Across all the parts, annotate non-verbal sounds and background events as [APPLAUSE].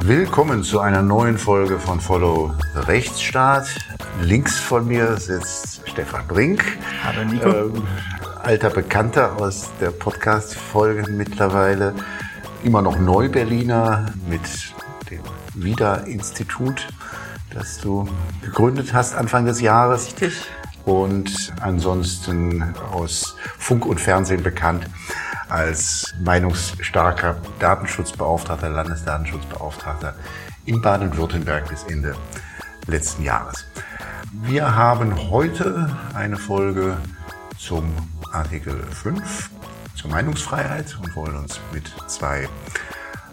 Willkommen zu einer neuen Folge von Follow the Rechtsstaat. Links von mir sitzt Stefan Brink. Hallo Nico. Ähm, alter Bekannter aus der Podcast-Folge mittlerweile. Immer noch Neu-Berliner mit dem WIDA-Institut, das du gegründet hast Anfang des Jahres. Richtig. Und ansonsten aus Funk und Fernsehen bekannt als meinungsstarker Datenschutzbeauftragter, Landesdatenschutzbeauftragter in Baden-Württemberg bis Ende letzten Jahres. Wir haben heute eine Folge zum Artikel 5 zur Meinungsfreiheit und wollen uns mit zwei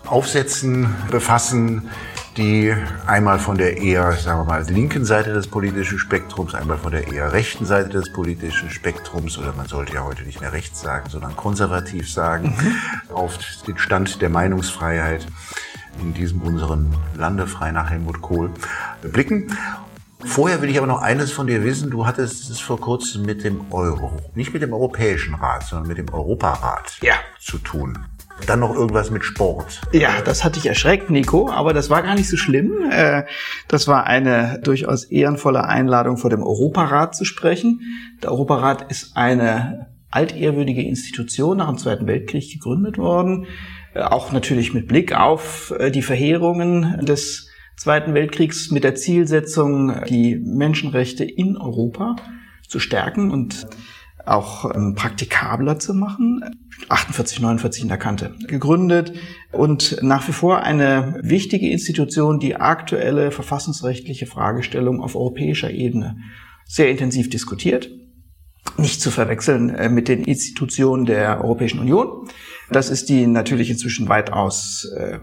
Aufsätzen befassen, die einmal von der eher, sagen wir mal, linken Seite des politischen Spektrums, einmal von der eher rechten Seite des politischen Spektrums, oder man sollte ja heute nicht mehr rechts sagen, sondern konservativ sagen, mhm. auf den Stand der Meinungsfreiheit in diesem unseren Lande, frei nach Helmut Kohl, blicken. Vorher will ich aber noch eines von dir wissen. Du hattest es vor kurzem mit dem Euro, nicht mit dem Europäischen Rat, sondern mit dem Europarat ja. zu tun. Dann noch irgendwas mit Sport. Ja, das hatte ich erschreckt, Nico, aber das war gar nicht so schlimm. Äh, das war eine durchaus ehrenvolle Einladung vor dem Europarat zu sprechen. Der Europarat ist eine altehrwürdige Institution nach dem Zweiten Weltkrieg gegründet worden. Äh, auch natürlich mit Blick auf äh, die Verheerungen des Zweiten Weltkriegs mit der Zielsetzung, die Menschenrechte in Europa zu stärken und auch ähm, praktikabler zu machen. 48, 49 in der Kante gegründet und nach wie vor eine wichtige Institution, die aktuelle verfassungsrechtliche Fragestellung auf europäischer Ebene sehr intensiv diskutiert. Nicht zu verwechseln äh, mit den Institutionen der Europäischen Union. Das ist die natürlich inzwischen weitaus äh,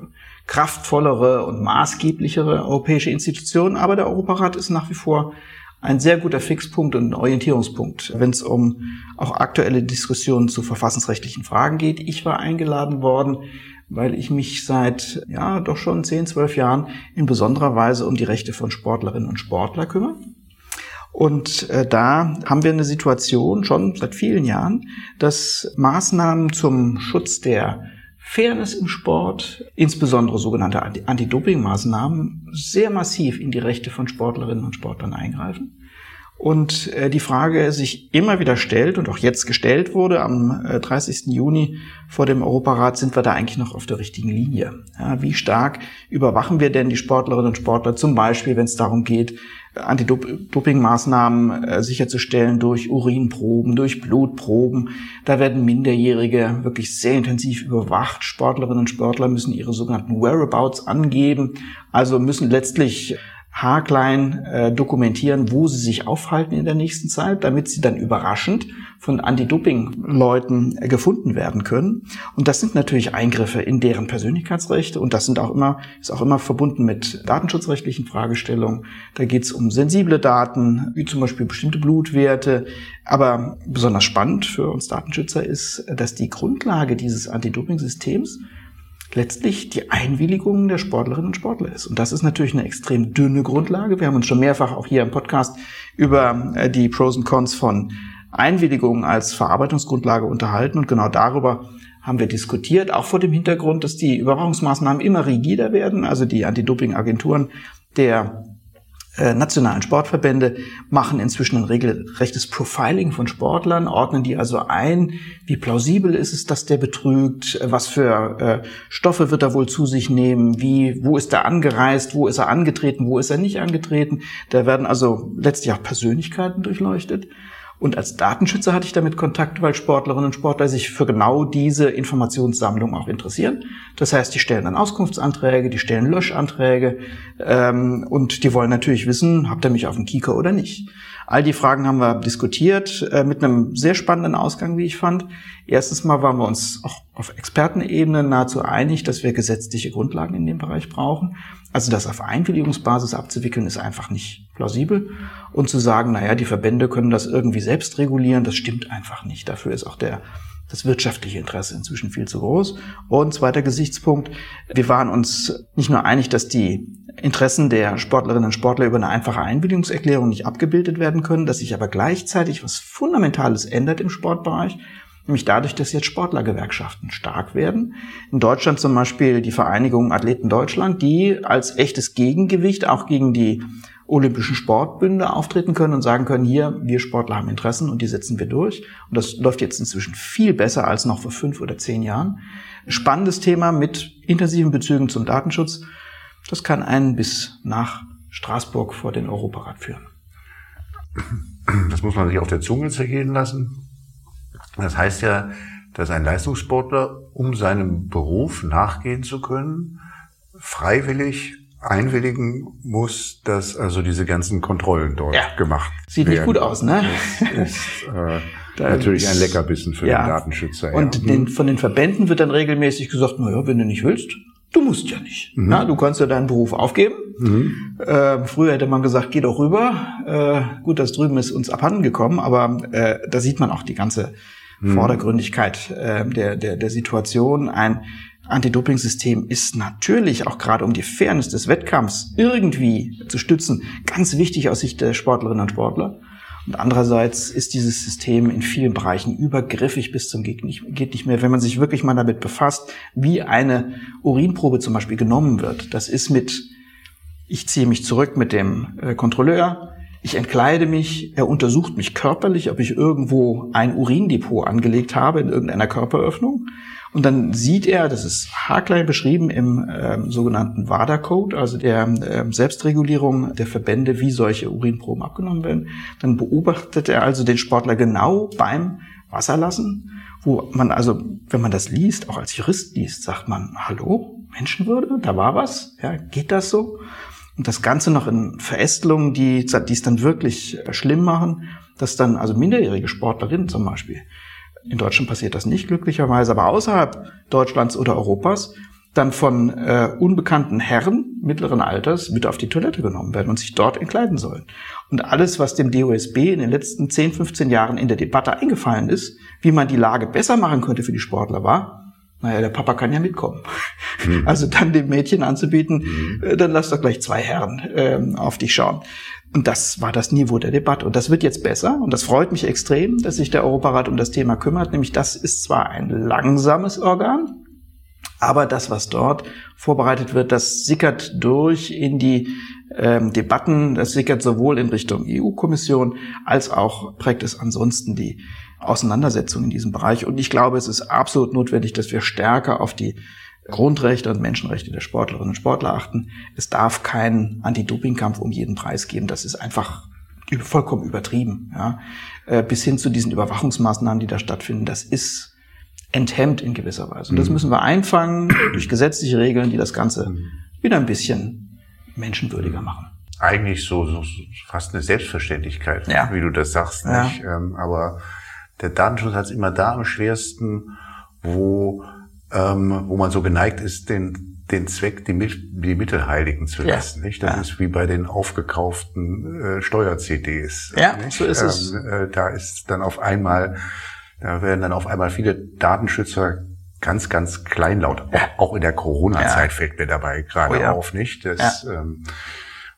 kraftvollere und maßgeblichere europäische Institution, aber der Europarat ist nach wie vor ein sehr guter Fixpunkt und Orientierungspunkt, wenn es um auch aktuelle Diskussionen zu verfassungsrechtlichen Fragen geht. Ich war eingeladen worden, weil ich mich seit, ja, doch schon 10, 12 Jahren in besonderer Weise um die Rechte von Sportlerinnen und Sportler kümmere. Und äh, da haben wir eine Situation schon seit vielen Jahren, dass Maßnahmen zum Schutz der Fairness im Sport, insbesondere sogenannte Anti-Doping-Maßnahmen, sehr massiv in die Rechte von Sportlerinnen und Sportlern eingreifen. Und äh, die Frage sich immer wieder stellt und auch jetzt gestellt wurde, am 30. Äh, Juni vor dem Europarat, sind wir da eigentlich noch auf der richtigen Linie? Ja, wie stark überwachen wir denn die Sportlerinnen und Sportler, zum Beispiel, wenn es darum geht, Anti-Doping-Maßnahmen äh, sicherzustellen durch Urinproben, durch Blutproben. Da werden Minderjährige wirklich sehr intensiv überwacht. Sportlerinnen und Sportler müssen ihre sogenannten Whereabouts angeben, also müssen letztlich haarklein äh, dokumentieren, wo sie sich aufhalten in der nächsten Zeit, damit sie dann überraschend von Anti-Doping-Leuten äh, gefunden werden können. Und das sind natürlich Eingriffe in deren Persönlichkeitsrechte und das sind auch immer, ist auch immer verbunden mit datenschutzrechtlichen Fragestellungen. Da geht es um sensible Daten, wie zum Beispiel bestimmte Blutwerte. Aber besonders spannend für uns Datenschützer ist, dass die Grundlage dieses Anti-Doping-Systems letztlich die Einwilligung der Sportlerinnen und Sportler ist. Und das ist natürlich eine extrem dünne Grundlage. Wir haben uns schon mehrfach auch hier im Podcast über äh, die Pros und Cons von Einwilligung als Verarbeitungsgrundlage unterhalten und genau darüber haben wir diskutiert, auch vor dem Hintergrund, dass die Überwachungsmaßnahmen immer rigider werden. Also die Anti-Doping-Agenturen der nationalen Sportverbände machen inzwischen ein regelrechtes Profiling von Sportlern, ordnen die also ein, wie plausibel ist es, dass der betrügt, was für äh, Stoffe wird er wohl zu sich nehmen, wie, wo ist er angereist, wo ist er angetreten, wo ist er nicht angetreten. Da werden also letztlich auch Persönlichkeiten durchleuchtet. Und als Datenschützer hatte ich damit Kontakt, weil Sportlerinnen und Sportler sich für genau diese Informationssammlung auch interessieren. Das heißt, die stellen dann Auskunftsanträge, die stellen Löschanträge ähm, und die wollen natürlich wissen, habt ihr mich auf dem Kieker oder nicht. All die Fragen haben wir diskutiert, äh, mit einem sehr spannenden Ausgang, wie ich fand. Erstens mal waren wir uns auch auf Expertenebene nahezu einig, dass wir gesetzliche Grundlagen in dem Bereich brauchen. Also das auf Einwilligungsbasis abzuwickeln, ist einfach nicht plausibel. Und zu sagen, naja, die Verbände können das irgendwie selbst regulieren, das stimmt einfach nicht. Dafür ist auch der, das wirtschaftliche Interesse inzwischen viel zu groß. Und zweiter Gesichtspunkt, wir waren uns nicht nur einig, dass die Interessen der Sportlerinnen und Sportler über eine einfache Einwilligungserklärung nicht abgebildet werden können, dass sich aber gleichzeitig was Fundamentales ändert im Sportbereich, nämlich dadurch, dass jetzt Sportlergewerkschaften stark werden. In Deutschland zum Beispiel die Vereinigung Athleten Deutschland, die als echtes Gegengewicht auch gegen die Olympischen Sportbünde auftreten können und sagen können, hier, wir Sportler haben Interessen und die setzen wir durch. Und das läuft jetzt inzwischen viel besser als noch vor fünf oder zehn Jahren. Spannendes Thema mit intensiven Bezügen zum Datenschutz. Das kann einen bis nach Straßburg vor den Europarat führen. Das muss man sich auf der Zunge zergehen lassen. Das heißt ja, dass ein Leistungssportler, um seinem Beruf nachgehen zu können, freiwillig einwilligen muss, dass also diese ganzen Kontrollen dort ja. gemacht Sieht werden. nicht gut aus, ne? Das ist äh, [LAUGHS] natürlich ein Leckerbissen für ja. den Datenschützer. Und ja. den, von den Verbänden wird dann regelmäßig gesagt, naja, wenn du nicht willst, du musst ja nicht. Mhm. Na, du kannst ja deinen Beruf aufgeben. Mhm. Äh, früher hätte man gesagt, geh doch rüber. Äh, gut, das drüben ist uns abhanden gekommen, aber äh, da sieht man auch die ganze mhm. Vordergründigkeit äh, der, der, der Situation. Ein Anti-Doping-System ist natürlich auch gerade um die Fairness des Wettkampfs irgendwie zu stützen ganz wichtig aus Sicht der Sportlerinnen und Sportler. Und andererseits ist dieses System in vielen Bereichen übergriffig bis zum geht nicht, geht nicht mehr. Wenn man sich wirklich mal damit befasst, wie eine Urinprobe zum Beispiel genommen wird, das ist mit, ich ziehe mich zurück mit dem äh, Kontrolleur, ich entkleide mich, er untersucht mich körperlich, ob ich irgendwo ein Urindepot angelegt habe in irgendeiner Körperöffnung. Und dann sieht er, das ist haarklein beschrieben im ähm, sogenannten WADA-Code, also der ähm, Selbstregulierung der Verbände, wie solche Urinproben abgenommen werden. Dann beobachtet er also den Sportler genau beim Wasserlassen, wo man also, wenn man das liest, auch als Jurist liest, sagt man, hallo, Menschenwürde, da war was, ja, geht das so? Und das Ganze noch in Verästelungen, die, die es dann wirklich schlimm machen, dass dann also minderjährige Sportlerinnen zum Beispiel in Deutschland passiert das nicht glücklicherweise, aber außerhalb Deutschlands oder Europas dann von äh, unbekannten Herren mittleren Alters mit auf die Toilette genommen werden und sich dort entkleiden sollen. Und alles, was dem DOSB in den letzten 10, 15 Jahren in der Debatte eingefallen ist, wie man die Lage besser machen könnte für die Sportler, war, naja, der Papa kann ja mitkommen. Mhm. [LAUGHS] Also dann dem Mädchen anzubieten, mhm. äh, dann lass doch gleich zwei Herren äh, auf dich schauen. Und das war das Niveau der Debatte. Und das wird jetzt besser. Und das freut mich extrem, dass sich der Europarat um das Thema kümmert. Nämlich das ist zwar ein langsames Organ, aber das, was dort vorbereitet wird, das sickert durch in die ähm, Debatten. Das sickert sowohl in Richtung EU-Kommission als auch prägt es ansonsten die Auseinandersetzung in diesem Bereich. Und ich glaube, es ist absolut notwendig, dass wir stärker auf die Grundrechte und Menschenrechte der Sportlerinnen und Sportler achten. Es darf keinen Anti-Doping-Kampf um jeden Preis geben. Das ist einfach vollkommen übertrieben. Ja. Äh, bis hin zu diesen Überwachungsmaßnahmen, die da stattfinden, das ist enthemmt in gewisser Weise. Und das mhm. müssen wir einfangen durch gesetzliche Regeln, die das Ganze mhm. wieder ein bisschen menschenwürdiger mhm. machen. Eigentlich so, so fast eine Selbstverständlichkeit, ja. wie du das sagst. Ja. Ähm, aber der Datenschutz hat es immer da am schwersten, wo ähm, wo man so geneigt ist, den, den Zweck, die, die Mittel heiligen zu lassen. Ja. Nicht? Das ja. ist wie bei den aufgekauften äh, Steuer-CDs. Ja, nicht? so ist es. Ähm, äh, da ist dann auf einmal, da werden dann auf einmal viele Datenschützer ganz, ganz kleinlaut. Ja. Auch, auch in der Corona-Zeit fällt mir dabei gerade oh, auf, nicht? Das, ähm,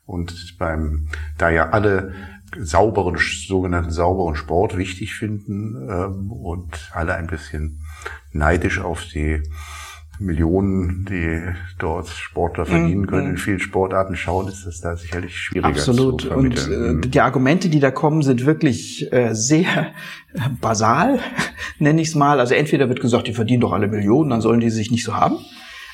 und beim, da ja alle sauberen, sogenannten sauberen Sport wichtig finden ähm, und alle ein bisschen neidisch auf die Millionen, die dort Sportler verdienen mhm. können, in vielen Sportarten schauen, ist das da sicherlich schwieriger Absolut. zu vermitteln. Und äh, mhm. die Argumente, die da kommen, sind wirklich äh, sehr basal, [LAUGHS] nenne ich es mal. Also entweder wird gesagt, die verdienen doch alle Millionen, dann sollen die sich nicht so haben.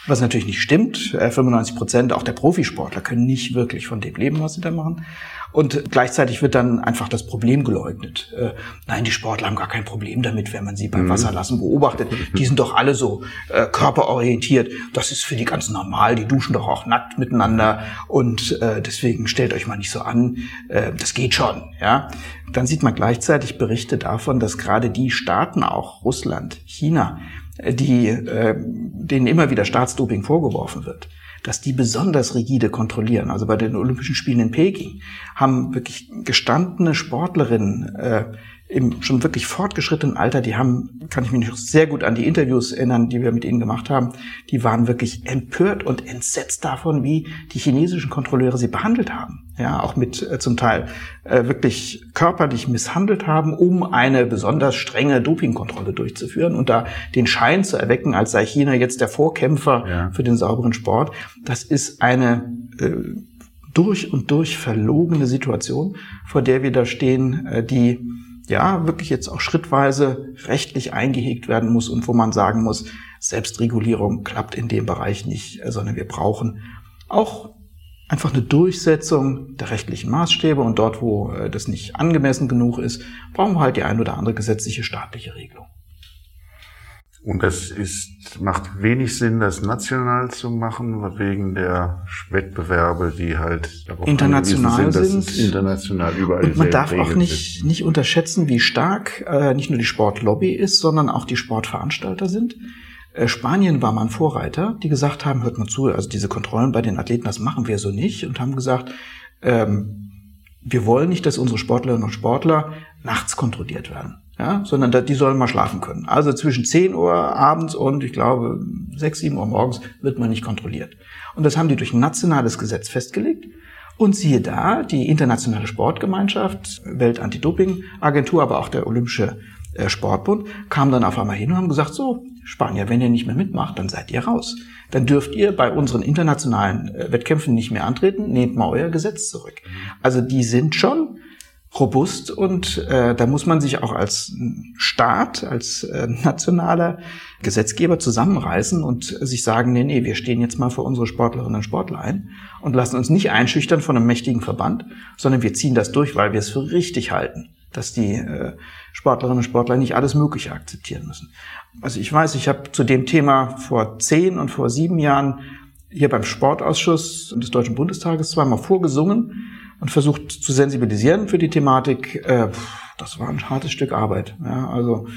Was natürlich nicht stimmt. 95 äh, Prozent auch der Profisportler können nicht wirklich von dem leben, was sie da machen. Und gleichzeitig wird dann einfach das Problem geleugnet. Äh, nein, die Sportler haben gar kein Problem damit, wenn man sie beim mhm. Wasserlassen beobachtet. Die sind doch alle so äh, körperorientiert. Das ist für die ganz normal. Die duschen doch auch nackt miteinander. Und äh, deswegen stellt euch mal nicht so an. Äh, das geht schon. Ja. Dann sieht man gleichzeitig Berichte davon, dass gerade die Staaten, auch Russland, China, die, äh, denen immer wieder Staatsdoping vorgeworfen wird, dass die besonders rigide kontrollieren. Also bei den Olympischen Spielen in Peking haben wirklich gestandene Sportlerinnen äh, im schon wirklich fortgeschrittenen Alter, die haben, kann ich mich noch sehr gut an die Interviews erinnern, die wir mit ihnen gemacht haben, die waren wirklich empört und entsetzt davon, wie die chinesischen Kontrolleure sie behandelt haben. Ja, auch mit äh, zum Teil äh, wirklich körperlich misshandelt haben, um eine besonders strenge Dopingkontrolle durchzuführen und da den Schein zu erwecken, als sei China jetzt der Vorkämpfer ja. für den sauberen Sport. Das ist eine äh, durch und durch verlogene Situation, vor der wir da stehen, äh, die ja wirklich jetzt auch schrittweise rechtlich eingehegt werden muss und wo man sagen muss, Selbstregulierung klappt in dem Bereich nicht, sondern wir brauchen auch einfach eine Durchsetzung der rechtlichen Maßstäbe und dort, wo äh, das nicht angemessen genug ist, brauchen wir halt die ein oder andere gesetzliche staatliche Regelung. Und das ist, macht wenig Sinn, das national zu machen, wegen der Wettbewerbe, die halt international sind, sind. international überall Und man darf auch nicht, nicht unterschätzen, wie stark äh, nicht nur die Sportlobby ist, sondern auch die Sportveranstalter sind. Äh, Spanien war mal ein Vorreiter, die gesagt haben, hört mal zu, also diese Kontrollen bei den Athleten, das machen wir so nicht und haben gesagt, ähm, wir wollen nicht, dass unsere Sportlerinnen und Sportler nachts kontrolliert werden ja, sondern die sollen mal schlafen können. Also zwischen 10 Uhr abends und ich glaube 6, 7 Uhr morgens wird man nicht kontrolliert. Und das haben die durch ein nationales Gesetz festgelegt. Und siehe da, die internationale Sportgemeinschaft, Welt-Anti-Doping-Agentur, aber auch der Olympische äh, Sportbund, kam dann auf einmal hin und haben gesagt, so, Spanier, wenn ihr nicht mehr mitmacht, dann seid ihr raus. Dann dürft ihr bei unseren internationalen äh, Wettkämpfen nicht mehr antreten, nehmt mal euer Gesetz zurück. Also die sind schon robust und äh, da muss man sich auch als Staat, als äh, nationaler Gesetzgeber zusammenreißen und sich sagen, nee, nee, wir stehen jetzt mal für unsere Sportlerinnen und Sportler ein und lassen uns nicht einschüchtern von einem mächtigen Verband, sondern wir ziehen das durch, weil wir es für richtig halten, dass die äh, Sportlerinnen und Sportler nicht alles Mögliche akzeptieren müssen. Also ich weiß, ich habe zu dem Thema vor zehn und vor sieben Jahren hier beim Sportausschuss des Deutschen Bundestages zweimal vorgesungen und versucht zu sensibilisieren für die Thematik. Äh, das war ein hartes Stück Arbeit. Ja, also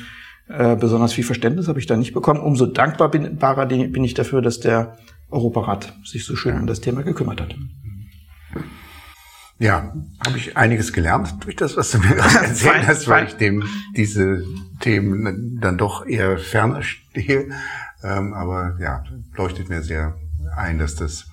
äh, besonders viel Verständnis habe ich da nicht bekommen. Umso dankbar bin, bin ich dafür, dass der Europarat sich so schön um das Thema gekümmert hat. Ja, habe ich einiges gelernt durch das, was du mir gerade [LAUGHS] erzählt hast, weil ich dem diese Themen dann doch eher ferner stehe. Ähm, aber ja, leuchtet mir sehr ein, dass das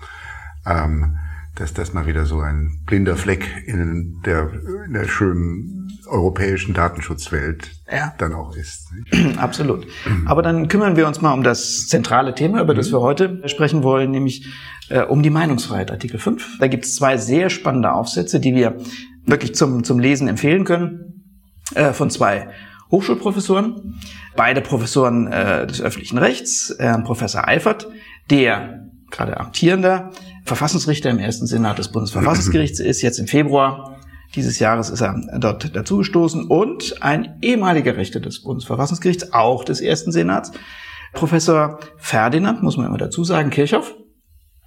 ähm, dass das mal wieder so ein blinder Fleck in der, in der schönen europäischen Datenschutzwelt ja. dann auch ist. [CLEARS THROAT] Absolut. Aber dann kümmern wir uns mal um das zentrale Thema, über das mhm. wir heute sprechen wollen, nämlich äh, um die Meinungsfreiheit, Artikel 5. Da gibt es zwei sehr spannende Aufsätze, die wir wirklich zum, zum Lesen empfehlen können, äh, von zwei Hochschulprofessoren, beide Professoren äh, des öffentlichen Rechts, äh, Professor Eifert, der gerade amtierender Verfassungsrichter im ersten Senat des Bundesverfassungsgerichts ist. Jetzt im Februar dieses Jahres ist er dort dazugestoßen und ein ehemaliger Richter des Bundesverfassungsgerichts, auch des ersten Senats, Professor Ferdinand, muss man immer dazu sagen, Kirchhoff,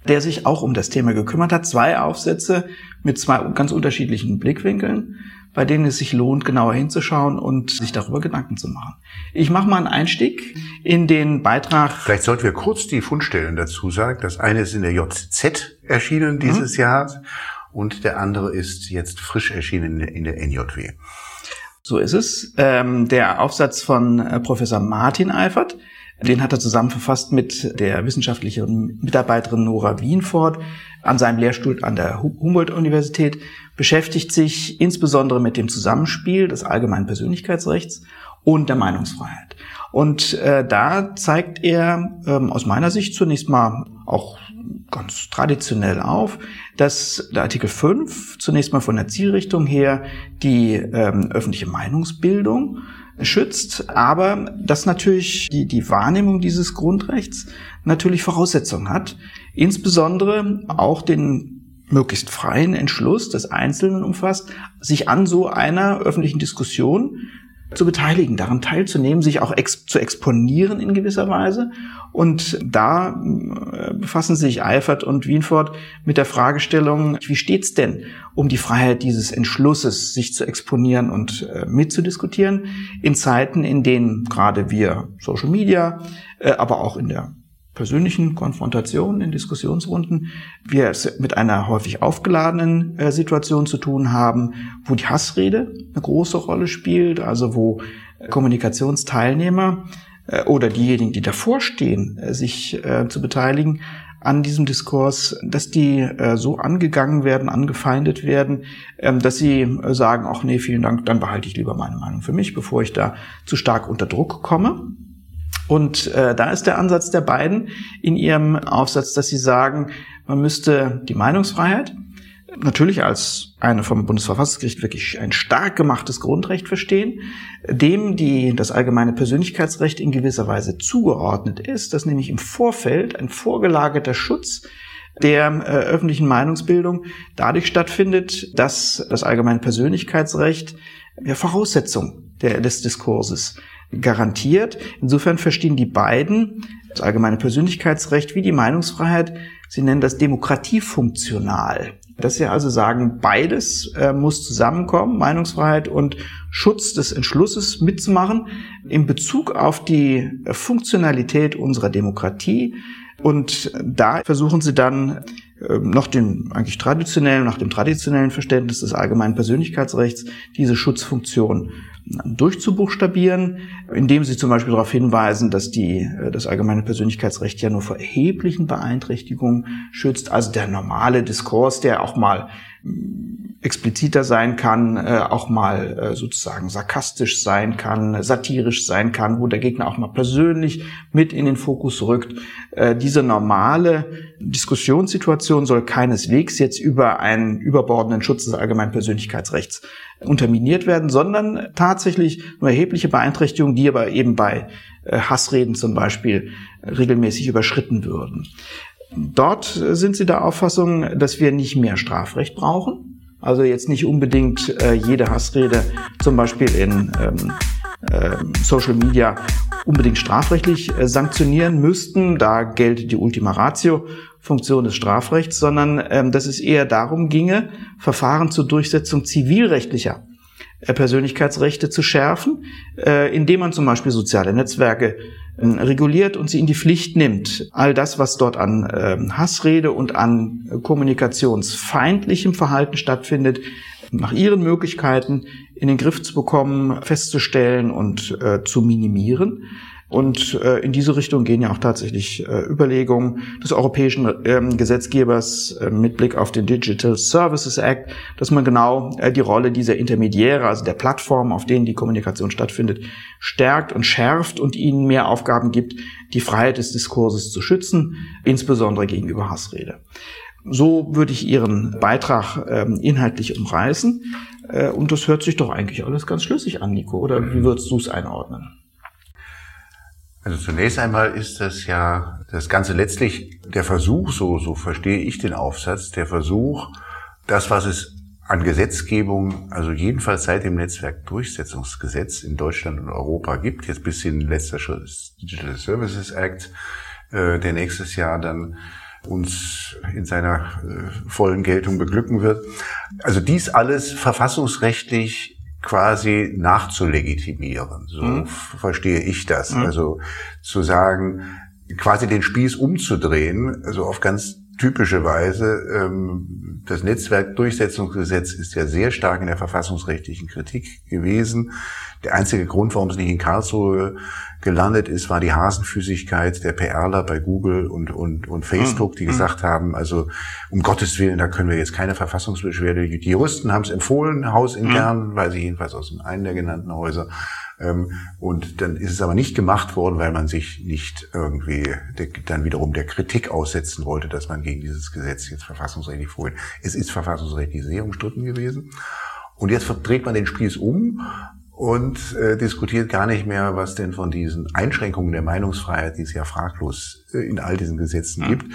der sich auch um das Thema gekümmert hat. Zwei Aufsätze mit zwei ganz unterschiedlichen Blickwinkeln bei denen es sich lohnt, genauer hinzuschauen und sich darüber Gedanken zu machen. Ich mache mal einen Einstieg in den Beitrag. Vielleicht sollten wir kurz die Fundstellen dazu sagen. Das eine ist in der JZ erschienen dieses mhm. Jahr und der andere ist jetzt frisch erschienen in der NJW. So ist es. Ähm, der Aufsatz von äh, Professor Martin Eifert, den hat er zusammen verfasst mit der wissenschaftlichen Mitarbeiterin Nora Wienfort an seinem Lehrstuhl an der Humboldt-Universität beschäftigt sich insbesondere mit dem Zusammenspiel des allgemeinen Persönlichkeitsrechts und der Meinungsfreiheit. Und äh, da zeigt er ähm, aus meiner Sicht zunächst mal auch ganz traditionell auf, dass der Artikel 5 zunächst mal von der Zielrichtung her die ähm, öffentliche Meinungsbildung schützt, aber dass natürlich die, die Wahrnehmung dieses Grundrechts natürlich Voraussetzungen hat, insbesondere auch den möglichst freien Entschluss des Einzelnen umfasst, sich an so einer öffentlichen Diskussion zu beteiligen, daran teilzunehmen, sich auch ex zu exponieren in gewisser Weise. Und da äh, befassen sich Eifert und Wienfort mit der Fragestellung, wie steht's denn um die Freiheit dieses Entschlusses, sich zu exponieren und äh, mitzudiskutieren in Zeiten, in denen gerade wir Social Media, äh, aber auch in der persönlichen Konfrontationen, in Diskussionsrunden, wir es mit einer häufig aufgeladenen äh, Situation zu tun haben, wo die Hassrede eine große Rolle spielt, also wo Kommunikationsteilnehmer äh, oder diejenigen, die davor stehen, äh, sich äh, zu beteiligen, an diesem Diskurs, dass die äh, so angegangen werden, angefeindet werden, ähm, dass sie äh, sagen, ach nee, vielen Dank, dann behalte ich lieber meine Meinung für mich, bevor ich da zu stark unter Druck komme. Und äh, da ist der Ansatz der beiden in ihrem Aufsatz, dass sie sagen, man müsste die Meinungsfreiheit natürlich als eine vom Bundesverfassungsgericht wirklich ein stark gemachtes Grundrecht verstehen, dem die, das allgemeine Persönlichkeitsrecht in gewisser Weise zugeordnet ist, dass nämlich im Vorfeld ein vorgelagerter Schutz der äh, öffentlichen Meinungsbildung dadurch stattfindet, dass das allgemeine Persönlichkeitsrecht ja, Voraussetzung der, des Diskurses garantiert. Insofern verstehen die beiden das allgemeine Persönlichkeitsrecht wie die Meinungsfreiheit, sie nennen das demokratiefunktional. Dass sie also sagen, beides äh, muss zusammenkommen, Meinungsfreiheit und Schutz des Entschlusses mitzumachen in Bezug auf die Funktionalität unserer Demokratie. Und da versuchen sie dann äh, noch den eigentlich traditionellen, nach dem traditionellen Verständnis des allgemeinen Persönlichkeitsrechts diese Schutzfunktion durchzubuchstabieren, indem sie zum Beispiel darauf hinweisen, dass die, äh, das allgemeine Persönlichkeitsrecht ja nur vor erheblichen Beeinträchtigungen schützt. Also der normale Diskurs, der auch mal expliziter sein kann, äh, auch mal äh, sozusagen sarkastisch sein kann, satirisch sein kann, wo der Gegner auch mal persönlich mit in den Fokus rückt. Äh, diese normale Diskussionssituation soll keineswegs jetzt über einen überbordenden Schutz des allgemeinen Persönlichkeitsrechts unterminiert werden, sondern tatsächlich nur erhebliche Beeinträchtigungen, die aber eben bei Hassreden zum Beispiel regelmäßig überschritten würden. Dort sind sie der Auffassung, dass wir nicht mehr Strafrecht brauchen. Also jetzt nicht unbedingt äh, jede Hassrede zum Beispiel in ähm, äh, Social Media unbedingt strafrechtlich äh, sanktionieren müssten. Da gelte die Ultima Ratio Funktion des Strafrechts, sondern ähm, dass es eher darum ginge, Verfahren zur Durchsetzung zivilrechtlicher äh, Persönlichkeitsrechte zu schärfen, äh, indem man zum Beispiel soziale Netzwerke reguliert und sie in die Pflicht nimmt. All das, was dort an ähm, Hassrede und an kommunikationsfeindlichem Verhalten stattfindet, nach ihren Möglichkeiten in den Griff zu bekommen, festzustellen und äh, zu minimieren. Und äh, in diese Richtung gehen ja auch tatsächlich äh, Überlegungen des europäischen ähm, Gesetzgebers äh, mit Blick auf den Digital Services Act, dass man genau äh, die Rolle dieser Intermediäre, also der Plattformen, auf denen die Kommunikation stattfindet, stärkt und schärft und ihnen mehr Aufgaben gibt, die Freiheit des Diskurses zu schützen, insbesondere gegenüber Hassrede. So würde ich Ihren Beitrag ähm, inhaltlich umreißen. Äh, und das hört sich doch eigentlich alles ganz schlüssig an, Nico. Oder wie würdest du es einordnen? Also zunächst einmal ist das ja das Ganze letztlich der Versuch, so, so verstehe ich den Aufsatz, der Versuch, das, was es an Gesetzgebung, also jedenfalls seit dem Netzwerkdurchsetzungsgesetz in Deutschland und Europa gibt, jetzt bis hin letzter Schritt Digital Services Act, äh, der nächstes Jahr dann uns in seiner äh, vollen Geltung beglücken wird. Also dies alles verfassungsrechtlich quasi nachzulegitimieren. So mhm. verstehe ich das. Mhm. Also zu sagen, quasi den Spieß umzudrehen, also auf ganz typische Weise. Ähm, das Netzwerkdurchsetzungsgesetz ist ja sehr stark in der verfassungsrechtlichen Kritik gewesen. Der einzige Grund, warum es nicht in Karlsruhe gelandet ist, war die Hasenfüßigkeit der PRler bei Google und, und, und Facebook, die hm, hm. gesagt haben, also um Gottes Willen, da können wir jetzt keine Verfassungsbeschwerde. Die Juristen haben es empfohlen, hausintern, mhm. weil sie jedenfalls aus einem der genannten Häuser. Ähm, und dann ist es aber nicht gemacht worden, weil man sich nicht irgendwie dann wiederum der Kritik aussetzen wollte, dass man gegen dieses Gesetz jetzt verfassungsrechtlich vorgeht. Es ist verfassungsrechtlich sehr umstritten gewesen. Und jetzt dreht man den Spieß um und äh, diskutiert gar nicht mehr, was denn von diesen Einschränkungen der Meinungsfreiheit, die es ja fraglos äh, in all diesen Gesetzen ja. gibt,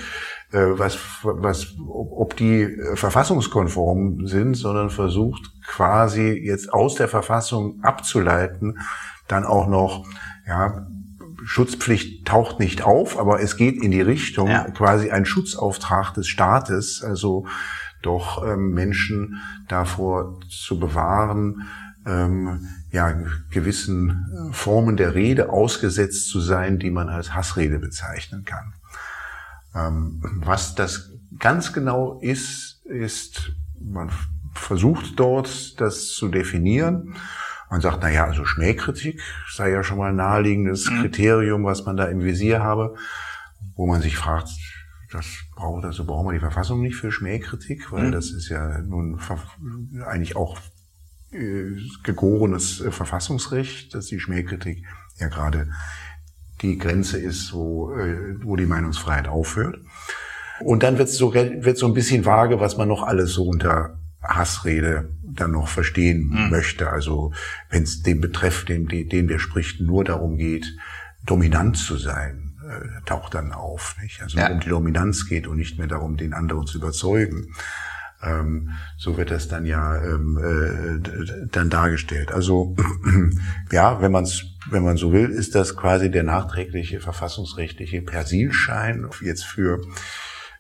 äh, was, was, ob die äh, verfassungskonform sind, sondern versucht quasi jetzt aus der Verfassung abzuleiten, dann auch noch, ja, Schutzpflicht taucht nicht auf, aber es geht in die Richtung ja. quasi ein Schutzauftrag des Staates, also doch ähm, Menschen davor zu bewahren, ähm, ja, gewissen äh, Formen der Rede ausgesetzt zu sein, die man als Hassrede bezeichnen kann. Ähm, was das ganz genau ist, ist, man versucht dort das zu definieren. Man sagt, na ja, also Schmähkritik sei ja schon mal ein naheliegendes mhm. Kriterium, was man da im Visier habe, wo man sich fragt, das braucht, also brauchen wir die Verfassung nicht für Schmähkritik, weil mhm. das ist ja nun eigentlich auch gegorenes äh, Verfassungsrecht, dass die Schmähkritik ja gerade die Grenze ist, wo, äh, wo die Meinungsfreiheit aufhört. Und dann wird so, wird so ein bisschen vage, was man noch alles so unter Hassrede dann noch verstehen mhm. möchte. Also wenn es dem Betreff, den, den wir spricht, nur darum geht, dominant zu sein, äh, taucht dann auf. Nicht? Also ja. um die Dominanz geht und nicht mehr darum, den anderen zu überzeugen. Ähm, so wird das dann ja ähm, äh, dann dargestellt. Also [CLEARS THROAT] ja, wenn man wenn man so will, ist das quasi der nachträgliche verfassungsrechtliche Persilschein jetzt für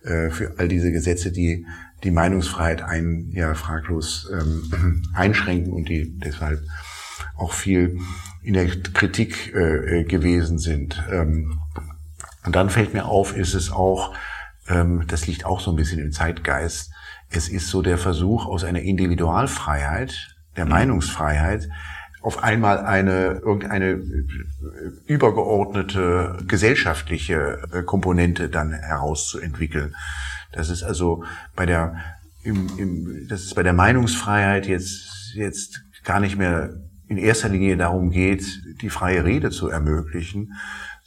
äh, für all diese Gesetze, die die Meinungsfreiheit ein, ja, fraglos ähm, [CLEARS THROAT] einschränken und die deshalb auch viel in der Kritik äh, gewesen sind. Ähm, und dann fällt mir auf, ist es auch, ähm, das liegt auch so ein bisschen im Zeitgeist, es ist so der Versuch aus einer Individualfreiheit, der mhm. Meinungsfreiheit, auf einmal eine irgendeine äh, übergeordnete gesellschaftliche äh, Komponente dann herauszuentwickeln. Das ist also bei der im, im, das ist bei der Meinungsfreiheit jetzt jetzt gar nicht mehr in erster Linie darum geht, die freie Rede zu ermöglichen,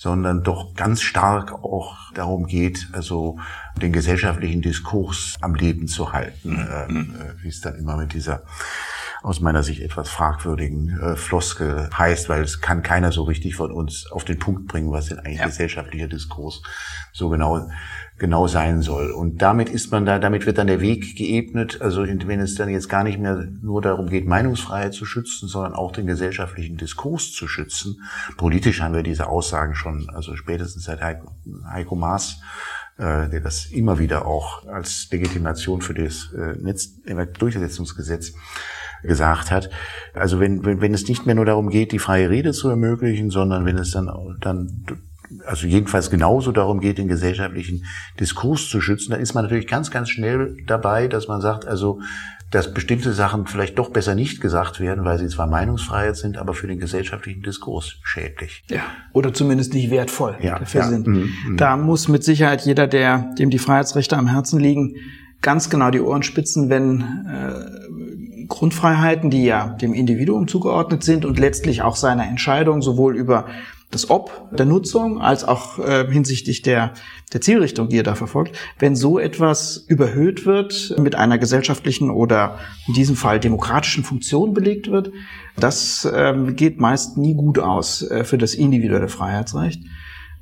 sondern doch ganz stark auch darum geht, also den gesellschaftlichen Diskurs am Leben zu halten, mhm. äh, wie es dann immer mit dieser aus meiner Sicht etwas fragwürdigen äh, Floskel heißt, weil es kann keiner so richtig von uns auf den Punkt bringen, was denn eigentlich ja. gesellschaftlicher Diskurs so genau genau sein soll. Und damit ist man da, damit wird dann der Weg geebnet, also wenn es dann jetzt gar nicht mehr nur darum geht, Meinungsfreiheit zu schützen, sondern auch den gesellschaftlichen Diskurs zu schützen. Politisch haben wir diese Aussagen schon, also spätestens seit Heiko, Heiko Maas äh, der das immer wieder auch als Legitimation für das äh, Netz, Durchsetzungsgesetz gesagt hat. Also wenn, wenn, wenn es nicht mehr nur darum geht, die freie Rede zu ermöglichen, sondern wenn es dann, dann also jedenfalls genauso darum geht, den gesellschaftlichen Diskurs zu schützen, dann ist man natürlich ganz, ganz schnell dabei, dass man sagt, also dass bestimmte Sachen vielleicht doch besser nicht gesagt werden, weil sie zwar Meinungsfreiheit sind, aber für den gesellschaftlichen Diskurs schädlich. Ja. Oder zumindest nicht wertvoll ja, dafür ja. sind. Mhm. Da muss mit Sicherheit jeder, der dem die Freiheitsrechte am Herzen liegen, ganz genau die Ohren spitzen, wenn äh, Grundfreiheiten, die ja dem Individuum zugeordnet sind und letztlich auch seiner Entscheidung sowohl über das Ob der Nutzung als auch äh, hinsichtlich der, der Zielrichtung, die er da verfolgt, wenn so etwas überhöht wird, mit einer gesellschaftlichen oder in diesem Fall demokratischen Funktion belegt wird, das äh, geht meist nie gut aus äh, für das individuelle Freiheitsrecht.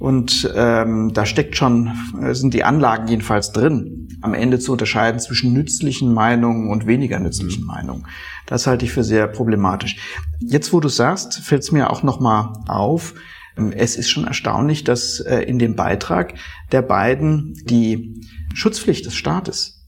Und ähm, da steckt schon, äh, sind die Anlagen jedenfalls drin, am Ende zu unterscheiden zwischen nützlichen Meinungen und weniger nützlichen Meinungen. Das halte ich für sehr problematisch. Jetzt, wo du sagst, fällt es mir auch nochmal auf, ähm, es ist schon erstaunlich, dass äh, in dem Beitrag der beiden die Schutzpflicht des Staates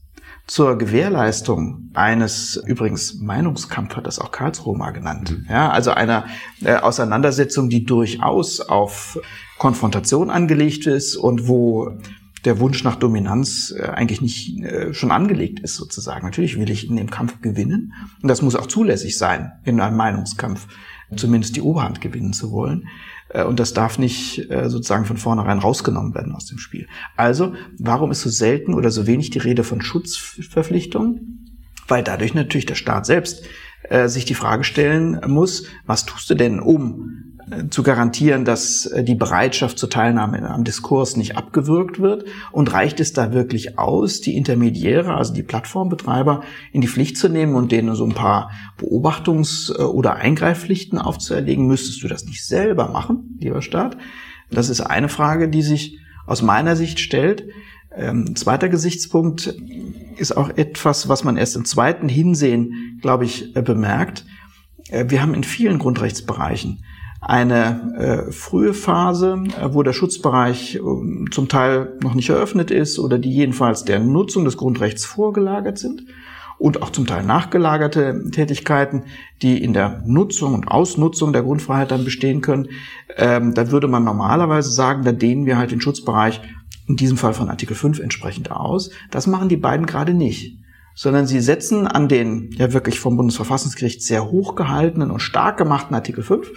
zur Gewährleistung eines, übrigens Meinungskampf hat das auch Karlsruhe mal genannt, mhm. ja, also einer äh, Auseinandersetzung, die durchaus auf Konfrontation angelegt ist und wo der Wunsch nach Dominanz äh, eigentlich nicht äh, schon angelegt ist sozusagen. Natürlich will ich in dem Kampf gewinnen und das muss auch zulässig sein, in einem Meinungskampf zumindest die Oberhand gewinnen zu wollen. Äh, und das darf nicht äh, sozusagen von vornherein rausgenommen werden aus dem Spiel. Also, warum ist so selten oder so wenig die Rede von Schutzverpflichtungen? Weil dadurch natürlich der Staat selbst äh, sich die Frage stellen muss, was tust du denn, um zu garantieren, dass äh, die Bereitschaft zur Teilnahme am Diskurs nicht abgewürgt wird? Und reicht es da wirklich aus, die Intermediäre, also die Plattformbetreiber, in die Pflicht zu nehmen und denen so ein paar Beobachtungs- äh, oder Eingreifpflichten aufzuerlegen? Müsstest du das nicht selber machen, lieber Staat? Das ist eine Frage, die sich aus meiner Sicht stellt. Ähm, zweiter Gesichtspunkt ist auch etwas, was man erst im zweiten Hinsehen, glaube ich, äh, bemerkt. Wir haben in vielen Grundrechtsbereichen eine äh, frühe Phase, äh, wo der Schutzbereich äh, zum Teil noch nicht eröffnet ist oder die jedenfalls der Nutzung des Grundrechts vorgelagert sind und auch zum Teil nachgelagerte Tätigkeiten, die in der Nutzung und Ausnutzung der Grundfreiheit dann bestehen können. Ähm, da würde man normalerweise sagen, da dehnen wir halt den Schutzbereich in diesem Fall von Artikel 5 entsprechend aus. Das machen die beiden gerade nicht sondern sie setzen an den ja wirklich vom Bundesverfassungsgericht sehr hoch gehaltenen und stark gemachten Artikel 5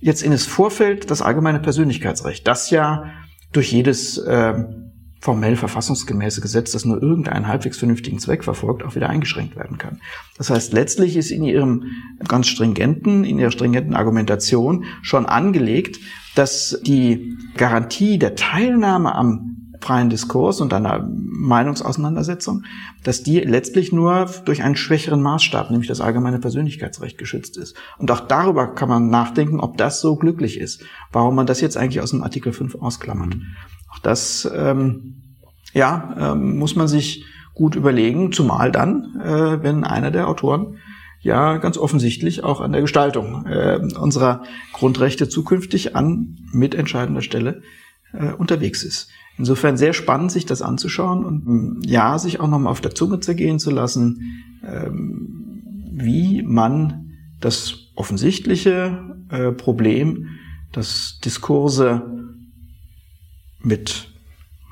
jetzt in das Vorfeld das allgemeine Persönlichkeitsrecht, das ja durch jedes äh, formell verfassungsgemäße Gesetz, das nur irgendeinen halbwegs vernünftigen Zweck verfolgt, auch wieder eingeschränkt werden kann. Das heißt, letztlich ist in ihrem ganz stringenten, in ihrer stringenten Argumentation schon angelegt, dass die Garantie der Teilnahme am freien Diskurs und einer Meinungsauseinandersetzung, dass die letztlich nur durch einen schwächeren Maßstab, nämlich das allgemeine Persönlichkeitsrecht, geschützt ist. Und auch darüber kann man nachdenken, ob das so glücklich ist, warum man das jetzt eigentlich aus dem Artikel 5 ausklammert. Auch das, ähm, ja, ähm, muss man sich gut überlegen, zumal dann, äh, wenn einer der Autoren ja ganz offensichtlich auch an der Gestaltung äh, unserer Grundrechte zukünftig an mitentscheidender Stelle äh, unterwegs ist. Insofern sehr spannend, sich das anzuschauen und mm, ja, sich auch nochmal auf der Zunge zergehen zu lassen, ähm, wie man das offensichtliche äh, Problem, dass Diskurse mit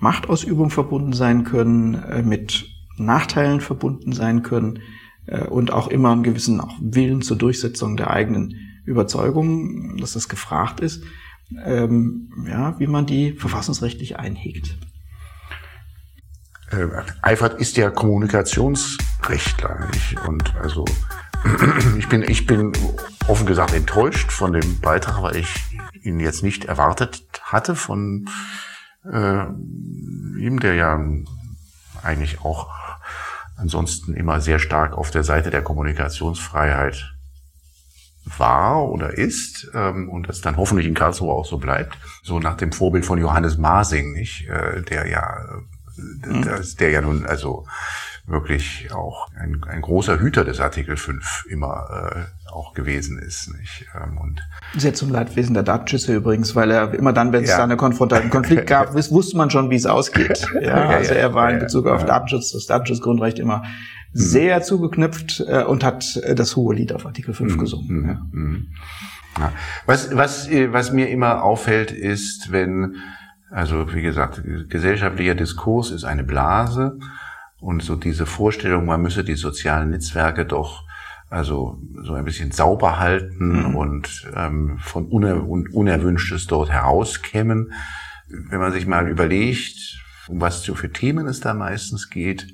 Machtausübung verbunden sein können, äh, mit Nachteilen verbunden sein können äh, und auch immer einen gewissen auch Willen zur Durchsetzung der eigenen Überzeugung, dass das gefragt ist, ähm, ja, wie man die verfassungsrechtlich einhegt. Äh, Eifert ist ja Kommunikationsrechtler nicht? und also [CLEARS THROAT] ich bin ich bin offen gesagt enttäuscht von dem Beitrag, weil ich ihn jetzt nicht erwartet hatte von äh, ihm, der ja eigentlich auch ansonsten immer sehr stark auf der Seite der Kommunikationsfreiheit war oder ist ähm, und das dann hoffentlich in Karlsruhe auch so bleibt. So nach dem Vorbild von Johannes Masing, nicht, äh, der ja, äh, mhm. der ja nun also wirklich auch ein, ein großer Hüter des Artikel 5 immer äh, auch gewesen ist. Nicht? Ähm, und Sehr zum Leidwesen der Datenschützer übrigens, weil er immer dann, wenn es ja. da eine Konfrontation, einen Konflikt [LAUGHS] gab, wusste man schon, wie es ausgeht. [LAUGHS] Ja, also er war in Bezug auf Datenschutz, das Datenschutzgrundrecht immer. Sehr zugeknüpft äh, und hat äh, das hohe Lied auf Artikel 5 mhm. gesungen. Mhm. Ja. Mhm. Ja. Was, was, äh, was mir immer auffällt, ist, wenn, also wie gesagt, gesellschaftlicher Diskurs ist eine Blase und so diese Vorstellung, man müsse die sozialen Netzwerke doch also so ein bisschen sauber halten mhm. und ähm, von Uner und Unerwünschtes dort herauskämmen. Wenn man sich mal überlegt, um was für Themen es da meistens geht,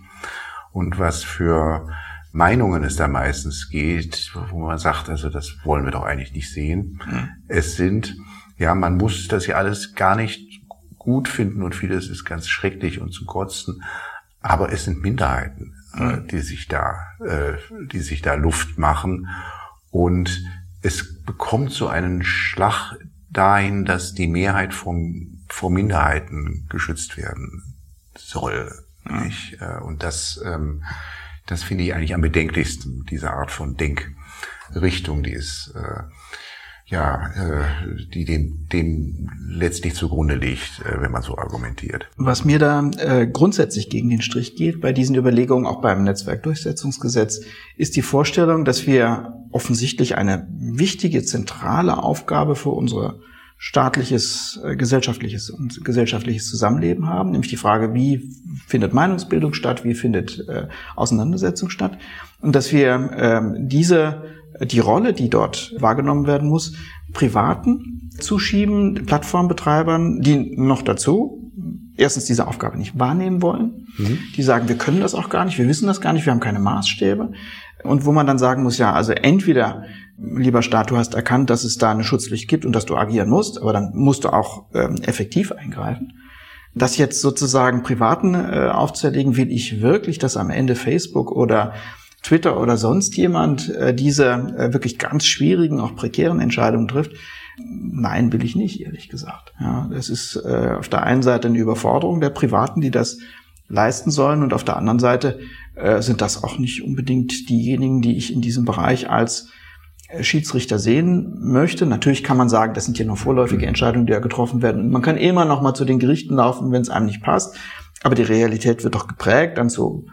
und was für Meinungen es da meistens geht, wo man sagt, also das wollen wir doch eigentlich nicht sehen. Mhm. Es sind, ja, man muss das ja alles gar nicht gut finden und vieles ist ganz schrecklich und zum Kotzen, aber es sind Minderheiten, mhm. die sich da, äh, die sich da Luft machen und es bekommt so einen Schlag dahin, dass die Mehrheit von, von Minderheiten geschützt werden soll. Nicht? Äh, und das, ähm, das finde ich eigentlich am bedenklichsten, diese Art von Denkrichtung, die ist, äh, ja, äh, die dem, dem letztlich zugrunde liegt, äh, wenn man so argumentiert. Was mir da äh, grundsätzlich gegen den Strich geht bei diesen Überlegungen, auch beim Netzwerkdurchsetzungsgesetz, ist die Vorstellung, dass wir offensichtlich eine wichtige, zentrale Aufgabe für unsere staatliches, äh, gesellschaftliches und gesellschaftliches Zusammenleben haben, nämlich die Frage, wie findet Meinungsbildung statt, wie findet äh, Auseinandersetzung statt? Und dass wir ähm, diese die Rolle, die dort wahrgenommen werden muss, Privaten zuschieben, Plattformbetreibern, die noch dazu erstens diese Aufgabe nicht wahrnehmen wollen, mhm. die sagen, wir können das auch gar nicht, wir wissen das gar nicht, wir haben keine Maßstäbe und wo man dann sagen muss, ja, also entweder lieber Staat, du hast erkannt, dass es da eine Schutzpflicht gibt und dass du agieren musst, aber dann musst du auch ähm, effektiv eingreifen. Das jetzt sozusagen Privaten äh, aufzuerlegen, will ich wirklich, dass am Ende Facebook oder Twitter oder sonst jemand äh, diese äh, wirklich ganz schwierigen, auch prekären Entscheidungen trifft? Nein, will ich nicht, ehrlich gesagt. Ja, es ist äh, auf der einen Seite eine Überforderung der Privaten, die das leisten sollen, und auf der anderen Seite äh, sind das auch nicht unbedingt diejenigen, die ich in diesem Bereich als Schiedsrichter sehen möchte. Natürlich kann man sagen, das sind ja nur vorläufige Entscheidungen, die ja getroffen werden. Und man kann immer noch mal zu den Gerichten laufen, wenn es einem nicht passt. Aber die Realität wird doch geprägt dann zu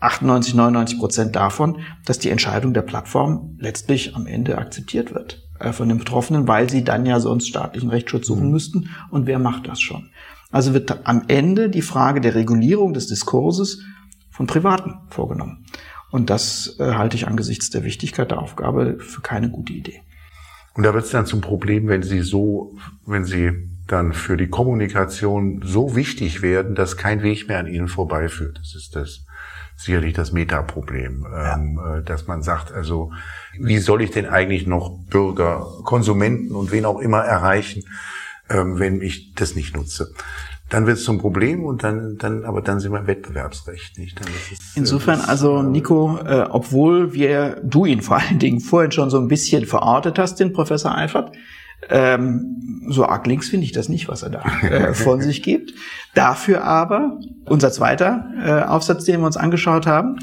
98, 99 Prozent davon, dass die Entscheidung der Plattform letztlich am Ende akzeptiert wird äh, von den Betroffenen, weil sie dann ja sonst staatlichen Rechtsschutz suchen mhm. müssten. Und wer macht das schon? Also wird am Ende die Frage der Regulierung des Diskurses von Privaten vorgenommen. Und das äh, halte ich angesichts der Wichtigkeit der Aufgabe für keine gute Idee. Und da wird es dann zum Problem, wenn Sie so, wenn Sie dann für die Kommunikation so wichtig werden, dass kein Weg mehr an Ihnen vorbeiführt. Das ist das sicherlich das Metaproblem, ja. ähm, äh, dass man sagt, also wie soll ich denn eigentlich noch Bürger, Konsumenten und wen auch immer erreichen, ähm, wenn ich das nicht nutze? dann wird es zum Problem und dann, dann, aber dann sind wir im Wettbewerbsrecht, nicht? Es, Insofern, ist, also Nico, äh, obwohl wir, du ihn [LAUGHS] vor allen Dingen vorhin schon so ein bisschen verortet hast, den Professor Eifert, ähm, so arg links finde ich das nicht, was er da äh, [LAUGHS] von sich gibt. Dafür aber unser zweiter äh, Aufsatz, den wir uns angeschaut haben,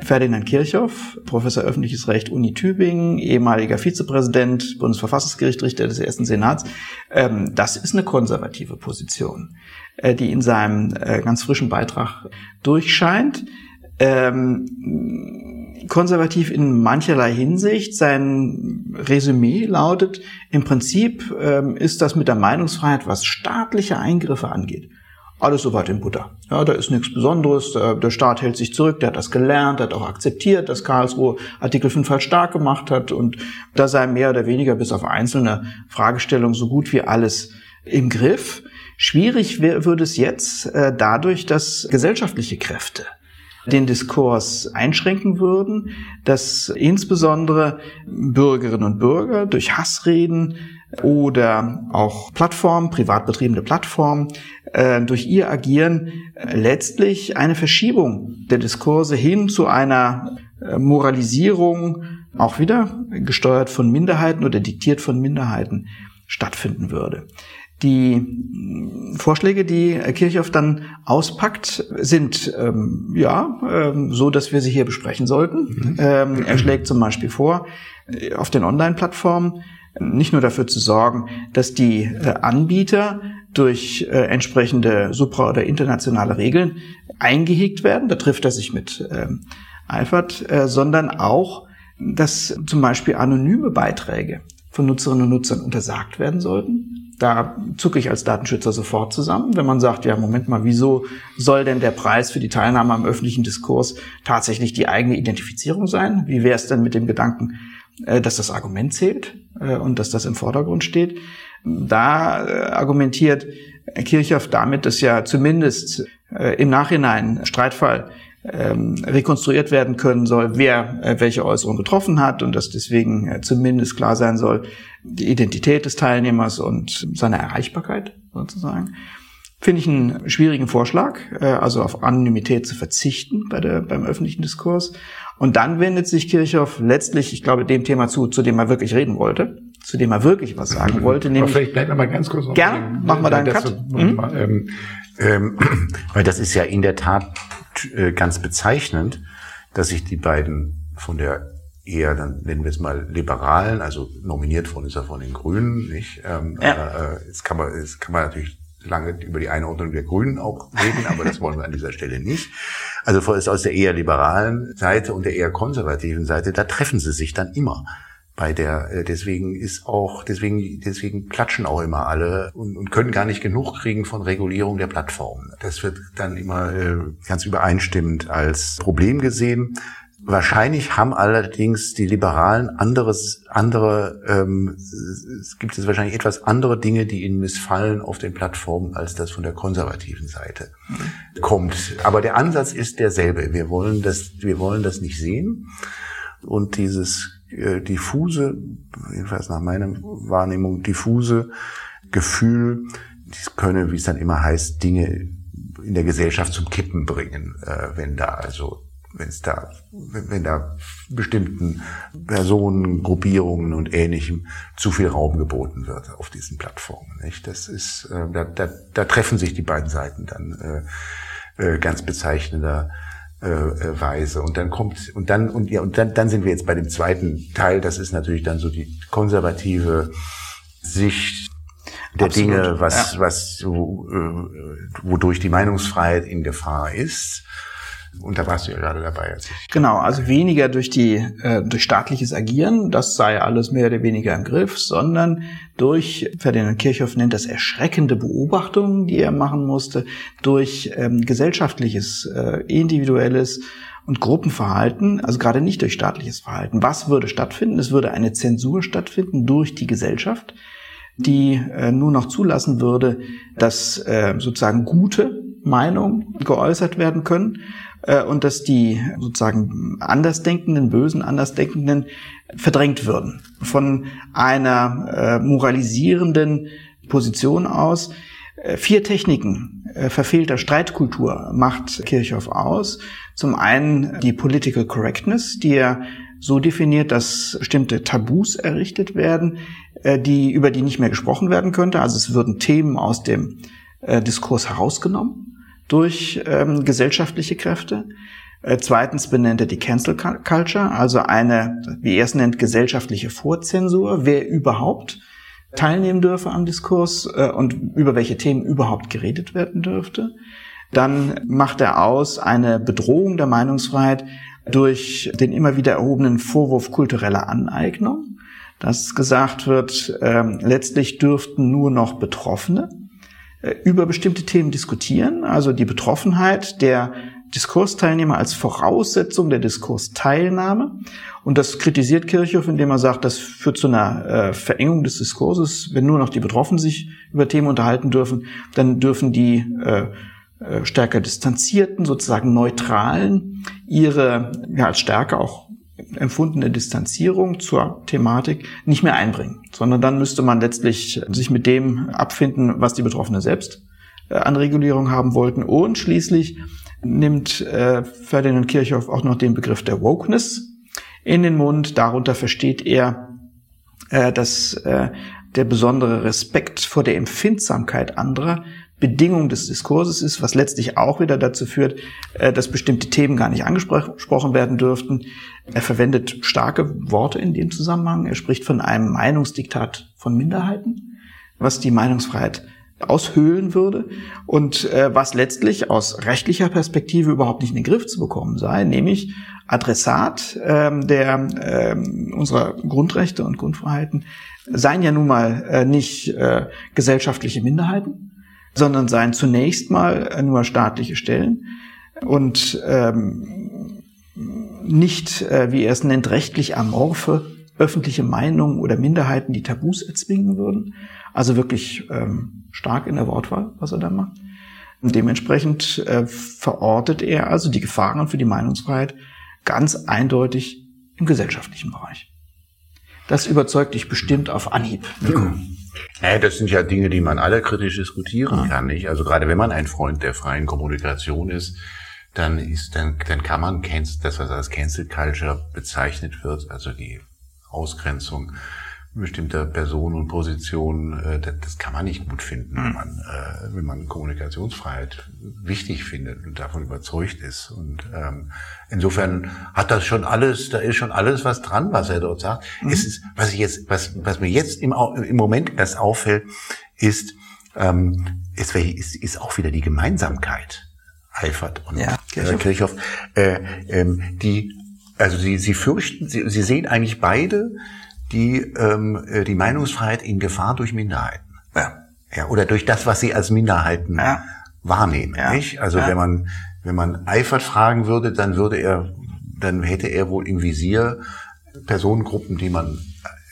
Ferdinand Kirchhoff, Professor öffentliches Recht Uni Tübingen, ehemaliger Vizepräsident, Bundesverfassungsgericht, Richter des ersten Senats. Ähm, das ist eine konservative Position, äh, die in seinem äh, ganz frischen Beitrag durchscheint. Ähm, konservativ in mancherlei Hinsicht. Sein Resümee lautet, im Prinzip ähm, ist das mit der Meinungsfreiheit, was staatliche Eingriffe angeht, alles soweit in Butter. Ja, da ist nichts Besonderes. Der Staat hält sich zurück, der hat das gelernt, der hat auch akzeptiert, dass Karlsruhe Artikel 5 halt stark gemacht hat und da sei mehr oder weniger bis auf einzelne Fragestellungen so gut wie alles im Griff. Schwierig würde es jetzt äh, dadurch, dass gesellschaftliche Kräfte den Diskurs einschränken würden, dass insbesondere Bürgerinnen und Bürger durch Hassreden oder auch Plattformen, privat betriebene Plattformen, äh, durch ihr Agieren letztlich eine Verschiebung der Diskurse hin zu einer äh, Moralisierung, auch wieder gesteuert von Minderheiten oder diktiert von Minderheiten, stattfinden würde. Die Vorschläge, die Kirchhoff dann auspackt, sind ähm, ja ähm, so, dass wir sie hier besprechen sollten. Mhm. Ähm, er schlägt zum Beispiel vor, auf den Online-Plattformen nicht nur dafür zu sorgen, dass die äh, Anbieter durch äh, entsprechende supra- oder internationale Regeln eingehegt werden, da trifft er sich mit ähm, Eifert, äh, sondern auch, dass zum Beispiel anonyme Beiträge von Nutzerinnen und Nutzern untersagt werden sollten. Da zucke ich als Datenschützer sofort zusammen, wenn man sagt, ja, Moment mal, wieso soll denn der Preis für die Teilnahme am öffentlichen Diskurs tatsächlich die eigene Identifizierung sein? Wie wäre es denn mit dem Gedanken, äh, dass das Argument zählt äh, und dass das im Vordergrund steht. Da äh, argumentiert Kirchhoff damit, dass ja zumindest im Nachhinein Streitfall ähm, rekonstruiert werden können soll, wer welche Äußerung getroffen hat und dass deswegen zumindest klar sein soll, die Identität des Teilnehmers und seine Erreichbarkeit sozusagen. Finde ich einen schwierigen Vorschlag, also auf Anonymität zu verzichten bei der, beim öffentlichen Diskurs. Und dann wendet sich Kirchhoff letztlich, ich glaube, dem Thema zu, zu dem er wirklich reden wollte, zu dem er wirklich was sagen wollte. Nämlich, Aber vielleicht bleiben wir mal ganz kurz. Gerne, machen wir da einen Cut. Mhm. Ähm, ähm, [CLEARS THROAT] weil das ist ja in der Tat äh, ganz bezeichnend, dass sich die beiden von der eher, dann nennen wir es mal liberalen, also nominiert worden ist er von den Grünen, nicht? Ähm, ja. äh, jetzt kann man, jetzt kann man natürlich lange über die Einordnung der Grünen auch reden, aber das wollen wir an dieser Stelle nicht. Also aus der eher liberalen Seite und der eher konservativen Seite, da treffen sie sich dann immer bei der, äh, deswegen ist auch, deswegen, deswegen klatschen auch immer alle und, und können gar nicht genug kriegen von Regulierung der Plattformen. Das wird dann immer äh, ganz übereinstimmend als Problem gesehen. Wahrscheinlich haben allerdings die Liberalen anderes, andere, ähm, es gibt es wahrscheinlich etwas andere Dinge, die ihnen missfallen auf den Plattformen, als das von der konservativen Seite kommt. Aber der Ansatz ist derselbe. Wir wollen das, wir wollen das nicht sehen. Und dieses äh, diffuse, jedenfalls nach meiner Wahrnehmung, diffuse Gefühl, dies könne, wie es dann immer heißt, Dinge in der Gesellschaft zum Kippen bringen, äh, wenn da also wenn es da, wenn da bestimmten Personen, Gruppierungen und Ähnlichem zu viel Raum geboten wird auf diesen Plattformen. Nicht? Das ist, äh, da, da, da treffen sich die beiden Seiten dann äh, äh, ganz bezeichnender äh, äh, Weise. Und dann kommt und dann und ja und dann, dann sind wir jetzt bei dem zweiten Teil. Das ist natürlich dann so die konservative Sicht der Absolut, Dinge, was ja. was so, äh, wodurch die Meinungsfreiheit in Gefahr ist Und da warst du ja gerade dabei. Als ich genau, also weniger durch die äh, durch staatliches Agieren, das sei alles mehr oder weniger im Griff, sondern durch Ferdinand Kirchhoff nennt das erschreckende Beobachtungen, die er machen musste, durch ähm, gesellschaftliches, äh, individuelles und Gruppenverhalten, also gerade nicht durch staatliches Verhalten. Was würde stattfinden? Es würde eine Zensur stattfinden durch die Gesellschaft, die äh, nur noch zulassen würde, dass äh, sozusagen gute Meinungen geäußert werden können äh, und dass die sozusagen Andersdenkenden, bösen Andersdenkenden verdrängt würden. Von einer äh, moralisierenden Position aus. Äh, vier Techniken verfehlter Streitkultur macht Kirchhoff aus. Zum einen die Political Correctness, die er so definiert, dass bestimmte Tabus errichtet werden, die, über die nicht mehr gesprochen werden könnte. Also es würden Themen aus dem Diskurs herausgenommen durch ähm, gesellschaftliche Kräfte. Äh, zweitens benennt er die Cancel Culture, also eine, wie er es nennt, gesellschaftliche Vorzensur, wer überhaupt teilnehmen dürfe am Diskurs äh, und über welche Themen überhaupt geredet werden dürfte. Dann macht er aus eine Bedrohung der Meinungsfreiheit durch den immer wieder erhobenen Vorwurf kultureller Aneignung, dass gesagt wird, äh, letztlich dürften nur noch Betroffene über bestimmte Themen diskutieren, also die Betroffenheit der Diskursteilnehmer als Voraussetzung der Diskursteilnahme. Und das kritisiert Kirchhoff, indem er sagt, das führt zu einer äh, Verengung des Diskurses. Wenn nur noch die Betroffenen sich über Themen unterhalten dürfen, dann dürfen die äh, äh stärker distanzierten, sozusagen neutralen, ihre ja, als Stärke auch empfundene Distanzierung zur Thematik nicht mehr einbringen, sondern dann müsste man letztlich sich mit dem abfinden, was die Betroffenen selbst äh, an Regulierung haben wollten. Und schließlich nimmt äh, Ferdinand Kirchhoff auch noch den Begriff der Wokeness in den Mund. Darunter versteht er, äh, dass der besondere Respekt vor der Empfindsamkeit anderer Bedingung des Diskurses ist, was letztlich auch wieder dazu führt, äh, dass bestimmte Themen gar nicht angesprochen werden dürften. Er verwendet starke Worte in dem Zusammenhang. Er spricht von einem Meinungsdiktat von Minderheiten, was die Meinungsfreiheit aushöhlen würde und äh, was letztlich aus rechtlicher Perspektive überhaupt nicht in den Griff zu bekommen sei, nämlich Adressat ähm, der ähm, unserer Grundrechte und Grundfreiheiten seien ja nun mal äh, nicht gesellschaftliche Minderheiten, sondern seien zunächst mal äh, nur staatliche Stellen und ähm, nicht, äh, wie er es nennt, rechtlich amorphe öffentliche Meinungen oder Minderheiten, die Tabus erzwingen würden. Also wirklich ähm, stark in der Wortwahl, was er da macht. Und dementsprechend äh, verortet er also die Gefahren für die Meinungsfreiheit ganz eindeutig im gesellschaftlichen Bereich. Das überzeugt dich bestimmt auf Anhieb. Nico. Ja, das sind ja Dinge, die man alle kritisch diskutieren ah. kann, nicht? Also gerade wenn man ein Freund der freien Kommunikation ist, dann ist, dann, dann kann man das, was als Cancel Culture bezeichnet wird, also die Ausgrenzung bestimmter Personen und Positionen, äh, das kann man nicht gut finden, wenn hm. man, äh, wenn man Kommunikationsfreiheit wichtig findet und davon überzeugt ist. Und ähm, insofern hat das schon alles, da ist schon alles was dran, was er dort sagt. Mhm. Es ist, was ich jetzt, was, was mir jetzt im, im Moment erst auffällt, ist, ähm, ist, ist, ist auch wieder die Gemeinsamkeit. Eifert und ja, Kirchhoff, Kirchhoff äh, ähm, die also sie, sie fürchten, sie, sie sehen eigentlich beide die, ähm, äh, die Meinungsfreiheit in Gefahr durch Minderheiten. Ja. ja oder durch das, was sie als Minderheiten ja. wahrnehmen. Ja. Nicht? Also ja. wenn man wenn man Eifert fragen würde, dann würde er, dann hätte er wohl im Visier Personengruppen, die man,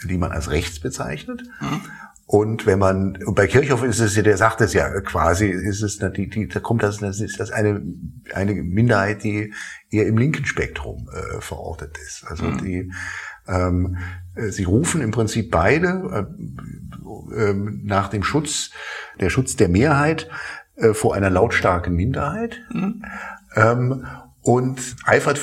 die man als rechts bezeichnet. Mhm. Und wenn man, und bei Kirchhoff ist es ja, der sagt es ja quasi, ist es, die, die, da kommt das, das ist das eine, eine Minderheit, die eher im linken Spektrum äh, verortet ist. Also mhm. die, ähm, äh, sie rufen im Prinzip beide äh, äh, nach dem Schutz, der Schutz der Mehrheit äh, vor einer lautstarken Minderheit. Mhm. Ähm, und Eifert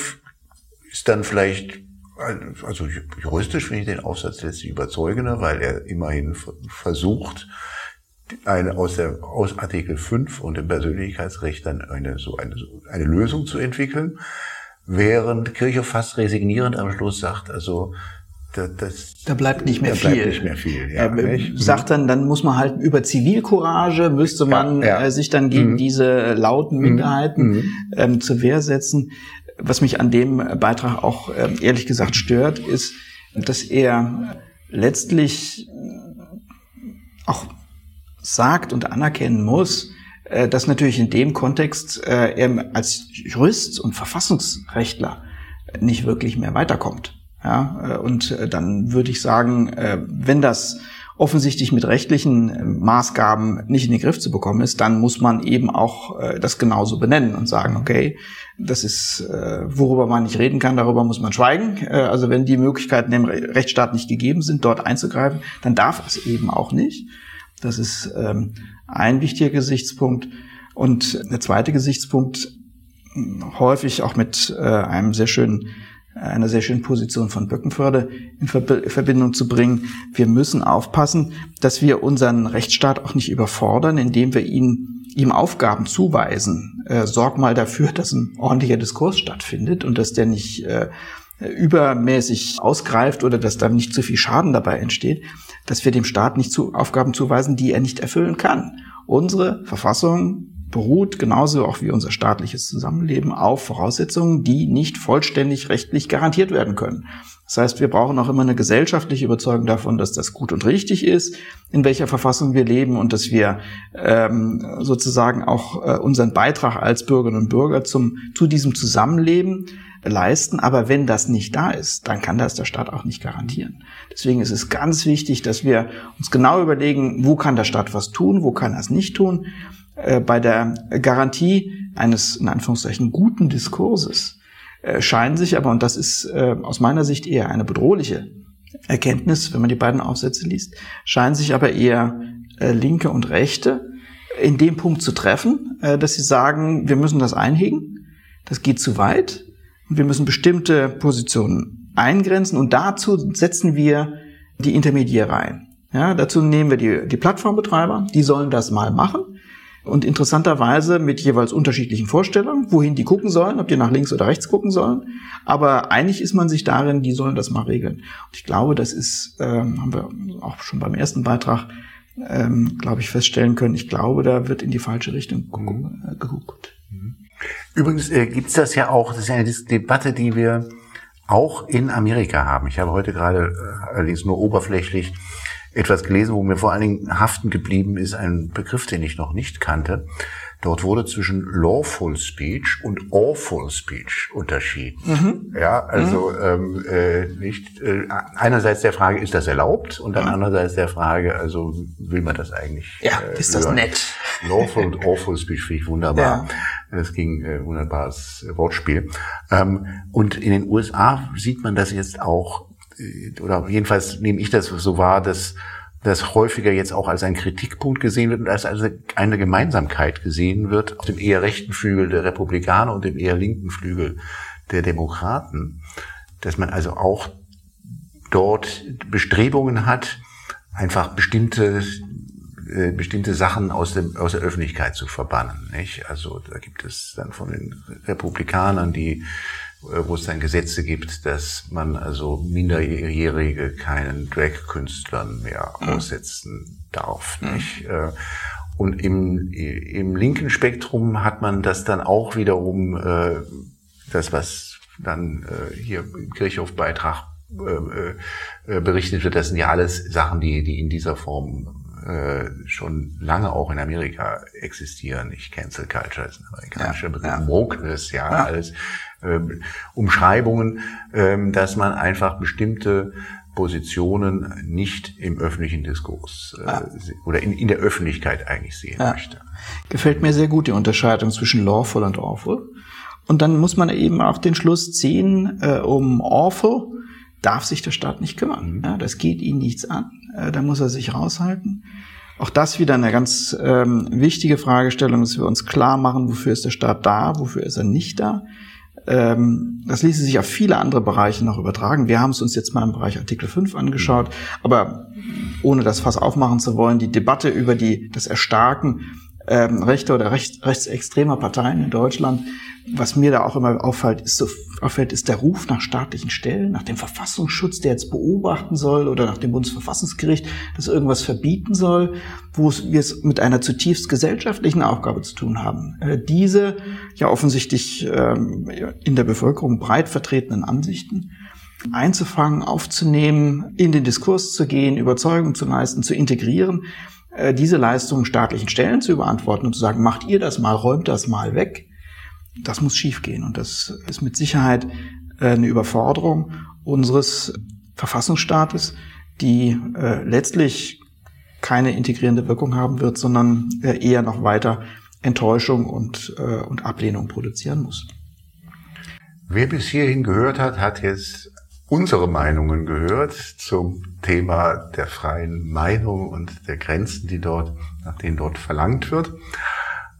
ist dann vielleicht also juristisch finde ich den Aufsatz letztlich überzeugender, weil er immerhin versucht, eine, aus, der, aus Artikel 5 und dem Persönlichkeitsrecht dann eine, so eine, so eine Lösung zu entwickeln, während Kirche fast resignierend am Schluss sagt, also da, das, da bleibt nicht mehr da viel. Bleibt nicht mehr viel ja, nicht? sagt dann, dann muss man halt über Zivilcourage müsste man ja, ja. Äh, sich dann gegen mhm. diese lauten Minderheiten mhm. ähm, zur Wehr setzen. Was mich an dem Beitrag auch ähm, ehrlich gesagt stört, ist, dass er letztlich auch sagt und anerkennen muss, äh, dass natürlich in dem Kontext äh, er als Jurist und Verfassungsrechtler nicht wirklich mehr weiterkommt. Ja, äh, und dann würde ich sagen, wenn das offensichtlich mit rechtlichen Maßgaben nicht in den Griff zu bekommen ist, dann muss man eben auch das genauso benennen und sagen, okay, das ist, worüber man nicht reden kann, darüber muss man schweigen. Also wenn die Möglichkeiten im Rechtsstaat nicht gegeben sind, dort einzugreifen, dann darf es eben auch nicht. Das ist ähm, ein wichtiger Gesichtspunkt. Und der zweite Gesichtspunkt, häufig auch mit äh, einem sehr schönen, einer sehr schönen Position von Böckenförde in Verbindung zu bringen. Wir müssen aufpassen, dass wir unseren Rechtsstaat auch nicht überfordern, indem wir ihn, ihm Aufgaben zuweisen. Äh, sorg mal dafür, dass ein ordentlicher Diskurs stattfindet und dass der nicht äh, übermäßig ausgreift oder dass da nicht zu viel Schaden dabei entsteht, dass wir dem Staat nicht zu Aufgaben zuweisen, die er nicht erfüllen kann. Unsere Verfassung beruht genauso auch wie unser staatliches Zusammenleben auf Voraussetzungen, die nicht vollständig rechtlich garantiert werden können. Das heißt, wir brauchen auch immer eine gesellschaftliche Überzeugung davon, dass das gut und richtig ist, in welcher Verfassung wir leben und dass wir ähm, sozusagen auch äh, unseren Beitrag als Bürgerinnen und Bürger zum, zu diesem Zusammenleben leisten. Aber wenn das nicht da ist, dann kann das der Staat auch nicht garantieren. Deswegen ist es ganz wichtig, dass wir uns genau überlegen, wo kann der Staat was tun, wo kann er es nicht tun. Äh, bei der Garantie eines, in Anführungszeichen, guten Diskurses äh, scheinen sich aber, und das ist äh, aus meiner Sicht eher eine bedrohliche Erkenntnis, wenn man die beiden Aufsätze liest, scheinen sich aber eher Linke und Rechte in dem Punkt zu treffen, dass sie sagen, wir müssen das einhegen, das geht zu weit, wir müssen bestimmte Positionen eingrenzen und dazu setzen wir die Intermediäre ein. Ja, dazu nehmen wir die, die Plattformbetreiber, die sollen das mal machen. Und interessanterweise mit jeweils unterschiedlichen Vorstellungen, wohin die gucken sollen, ob die nach links oder rechts gucken sollen. Aber einig ist man sich darin, die sollen das mal regeln. Und ich glaube, das ist, ähm, haben wir auch schon beim ersten Beitrag, ähm, glaube ich, feststellen können. Ich glaube, da wird in die falsche Richtung geguckt. Mhm. Übrigens äh, gibt es das ja auch, das ist eine Debatte, die wir auch in Amerika haben. Ich habe heute gerade äh, allerdings nur oberflächlich etwas gelesen, wo mir vor allen Dingen haften geblieben ist, ein Begriff, den ich noch nicht kannte. Dort wurde zwischen lawful speech und awful speech unterschieden. Mhm. Ja, also mhm. ähm, äh, nicht äh, einerseits der Frage, ist das erlaubt, und dann mhm. andererseits der Frage, also will man das eigentlich? Ja, äh, ist das hören? nett? Lawful und awful speech finde ich wunderbar. Ja. Das ging äh, wunderbares Wortspiel. Ähm, und in den USA sieht man das jetzt auch, oder jedenfalls nehme ich das so wahr, dass das häufiger jetzt auch als ein Kritikpunkt gesehen wird und als eine Gemeinsamkeit gesehen wird auf dem eher rechten Flügel der Republikaner und dem eher linken Flügel der Demokraten, dass man also auch dort Bestrebungen hat, einfach bestimmte äh, bestimmte Sachen aus, dem, aus der Öffentlichkeit zu verbannen. Nicht? Also da gibt es dann von den Republikanern die äh, wo es dann Gesetze gibt, dass man also Minderjährige keinen Drag-Künstlern mehr mhm. aussetzen darf. Mhm. Nicht? Äh, und im, im linken Spektrum hat man das dann auch wiederum, äh, das was dann hier im Kirchhofbeitrag berichtet wird, das sind ja alles Sachen, die, die in dieser Form schon lange auch in Amerika existieren. Nicht Cancel Culture ist ein amerikanischer ja, Begriff. Wokeness, ja, ja, alles ähm, Umschreibungen, ähm, dass man einfach bestimmte Positionen nicht im öffentlichen Diskurs äh, ja. oder in, in der Öffentlichkeit eigentlich sehen ja. möchte. Gefällt mir sehr gut die Unterscheidung zwischen lawful und awful. Und dann muss man eben auch den Schluss ziehen, äh, um awful darf sich der Staat nicht kümmern. Mhm. Ja, das geht ihn nichts an. Äh, da muss er sich raushalten. Auch das wieder eine ganz ähm, wichtige Fragestellung, dass wir uns klar machen, wofür ist der Staat da, wofür ist er nicht da. Ähm, das ließe sich auf viele andere Bereiche noch übertragen. Wir haben es uns jetzt mal im Bereich Artikel 5 angeschaut, aber ohne das Fass aufmachen zu wollen, die Debatte über die, das Erstarken ähm, rechter oder recht, rechtsextremer Parteien in Deutschland. Was mir da auch immer auffällt, ist, so, auffällt, ist der Ruf nach staatlichen Stellen, nach dem Verfassungsschutz, der jetzt beobachten soll, oder nach dem Bundesverfassungsgericht, das irgendwas verbieten soll, wo wir es mit einer zutiefst gesellschaftlichen Aufgabe zu tun haben. Äh, diese ja offensichtlich ähm, in der Bevölkerung breit vertretenen Ansichten einzufangen, aufzunehmen, in den Diskurs zu gehen, Überzeugung zu leisten, zu integrieren, diese Leistungen staatlichen Stellen zu überantworten und zu sagen, macht ihr das mal, räumt das mal weg, das muss schiefgehen. Und das ist mit Sicherheit äh, eine Überforderung unseres Verfassungsstaates, die äh, letztlich keine integrierende Wirkung haben wird, sondern eher noch weiter Enttäuschung und, und Ablehnung produzieren muss. Wer bis hierhin gehört hat, hat jetzt unsere Meinungen gehört zum Thema der freien Meinung und der Grenzen, die dort, nach denen dort verlangt wird.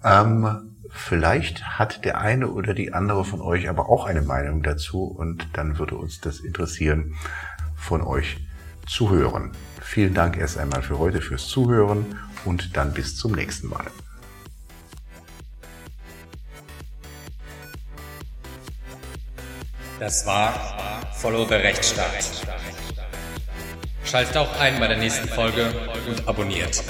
Ähm, vielleicht hat der eine oder die andere von euch aber auch eine Meinung dazu und dann würde uns das interessieren, von euch zu hören. Vielen Dank erst einmal für heute fürs Zuhören und dann bis zum nächsten Mal. Das war Follow the Rechtsstaat. Schaltet auch ein bei der nächsten Folge und abonniert.